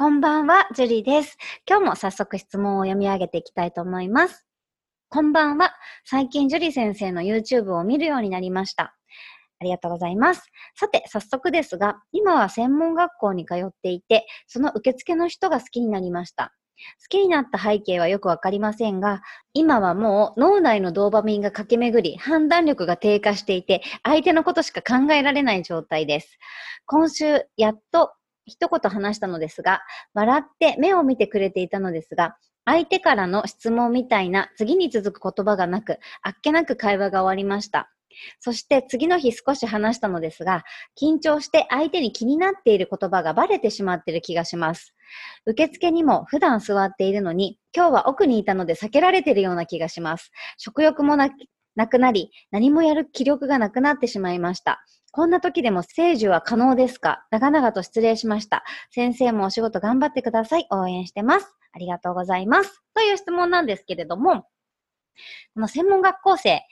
こんばんは、ジュリーです。今日も早速質問を読み上げていきたいと思います。こんばんは。最近ジュリ先生の YouTube を見るようになりました。ありがとうございます。さて、早速ですが、今は専門学校に通っていて、その受付の人が好きになりました。好きになった背景はよくわかりませんが、今はもう脳内のドーパミンが駆け巡り、判断力が低下していて、相手のことしか考えられない状態です。今週、やっと一言話したのですが、笑って目を見てくれていたのですが、相手からの質問みたいな次に続く言葉がなく、あっけなく会話が終わりました。そして次の日少し話したのですが、緊張して相手に気になっている言葉がバレてしまっている気がします。受付にも普段座っているのに、今日は奥にいたので避けられているような気がします。食欲もななくなり、何もやる気力がなくなってしまいました。こんな時でも聖樹は可能ですか？長々と失礼しました。先生もお仕事頑張ってください。応援してます。ありがとうございます。という質問なんですけれども、この専門学校生、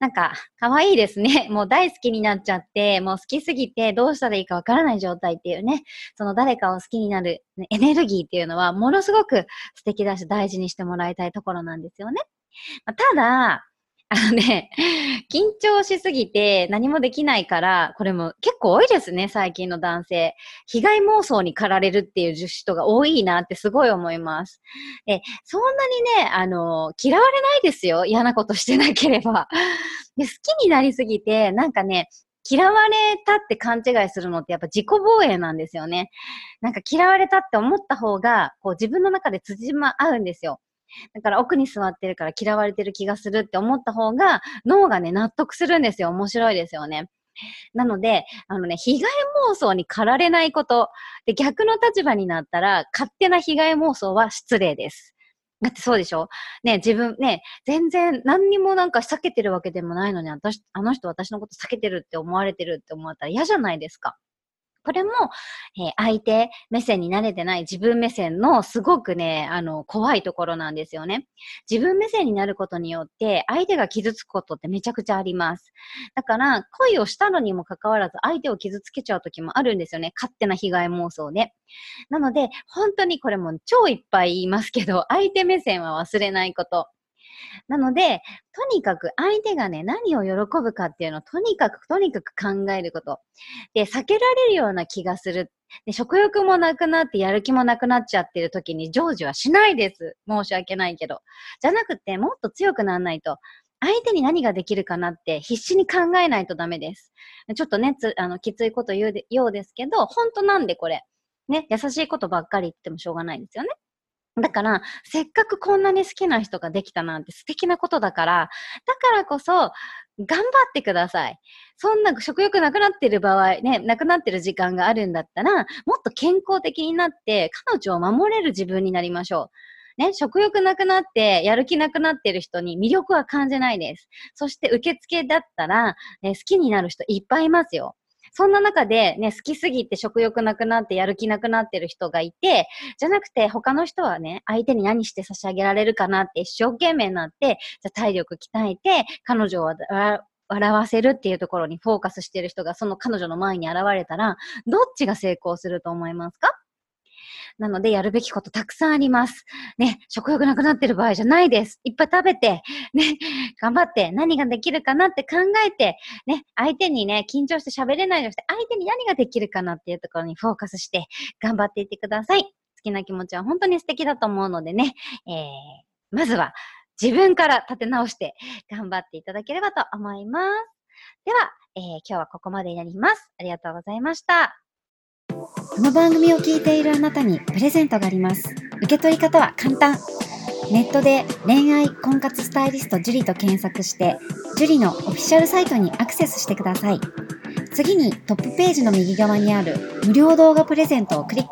なんか、可愛いですね。もう大好きになっちゃって、もう好きすぎてどうしたらいいかわからない状態っていうね、その誰かを好きになるエネルギーっていうのは、ものすごく素敵だし大事にしてもらいたいところなんですよね。ただ、あのね、緊張しすぎて何もできないから、これも結構多いですね、最近の男性。被害妄想に駆られるっていう人が多いなってすごい思います。で、そんなにね、あの、嫌われないですよ。嫌なことしてなければ。で、好きになりすぎて、なんかね、嫌われたって勘違いするのってやっぱ自己防衛なんですよね。なんか嫌われたって思った方が、こう自分の中で辻ま合うんですよ。だから奥に座ってるから嫌われてる気がするって思った方が脳がね、納得するんですよ。面白いですよね。なので、あのね、被害妄想に駆られないこと。で、逆の立場になったら、勝手な被害妄想は失礼です。だってそうでしょ？ね、自分ね、全然何にもなんか避けてるわけでもないのに、私、あの人私のこと避けてるって思われてるって思ったら嫌じゃないですか。これも、えー、相手目線に慣れてない自分目線のすごくね、あの、怖いところなんですよね。自分目線になることによって、相手が傷つくことってめちゃくちゃあります。だから、恋をしたのにもかかわらず、相手を傷つけちゃう時もあるんですよね。勝手な被害妄想で。なので、本当にこれも超いっぱい言いますけど、相手目線は忘れないこと。なので、とにかく相手がね、何を喜ぶかっていうのをとにかくとにかく考えること。で、避けられるような気がする。で、食欲もなくなってやる気もなくなっちゃってる時に成就はしないです。申し訳ないけど。じゃなくて、もっと強くならないと。相手に何ができるかなって必死に考えないとダメです。ちょっとね、つあのきついこと言うようですけど、本当なんでこれ。ね、優しいことばっかり言ってもしょうがないですよね。だから、せっかくこんなに好きな人ができたなんて素敵なことだから、だからこそ、頑張ってください。そんな食欲なくなってる場合、ね、なくなってる時間があるんだったら、もっと健康的になって、彼女を守れる自分になりましょう。ね、食欲なくなって、やる気なくなってる人に魅力は感じないです。そして受付だったら、ね、好きになる人いっぱいいますよ。そんな中でね、好きすぎて食欲なくなってやる気なくなってる人がいて、じゃなくて他の人はね、相手に何して差し上げられるかなって一生懸命になって、じゃ体力鍛えて、彼女を笑わせるっていうところにフォーカスしてる人がその彼女の前に現れたら、どっちが成功すると思いますか？なので、やるべきことたくさんあります。ね、食欲なくなってる場合じゃないです。いっぱい食べて、ね、頑張って何ができるかなって考えて、ね、相手にね、緊張して喋れないようにして、相手に何ができるかなっていうところにフォーカスして、頑張っていってください。好きな気持ちは本当に素敵だと思うのでね、えー、まずは自分から立て直して頑張っていただければと思います。では、えー、今日はここまでになります。ありがとうございました。この番組を聞いているあなたにプレゼントがあります。受け取り方は簡単。ネットで恋愛婚活スタイリスト樹と検索して、樹のオフィシャルサイトにアクセスしてください。次にトップページの右側にある無料動画プレゼントをクリック。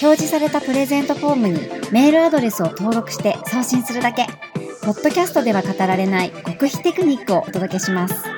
表示されたプレゼントフォームにメールアドレスを登録して送信するだけ。ポッドキャストでは語られない極秘テクニックをお届けします。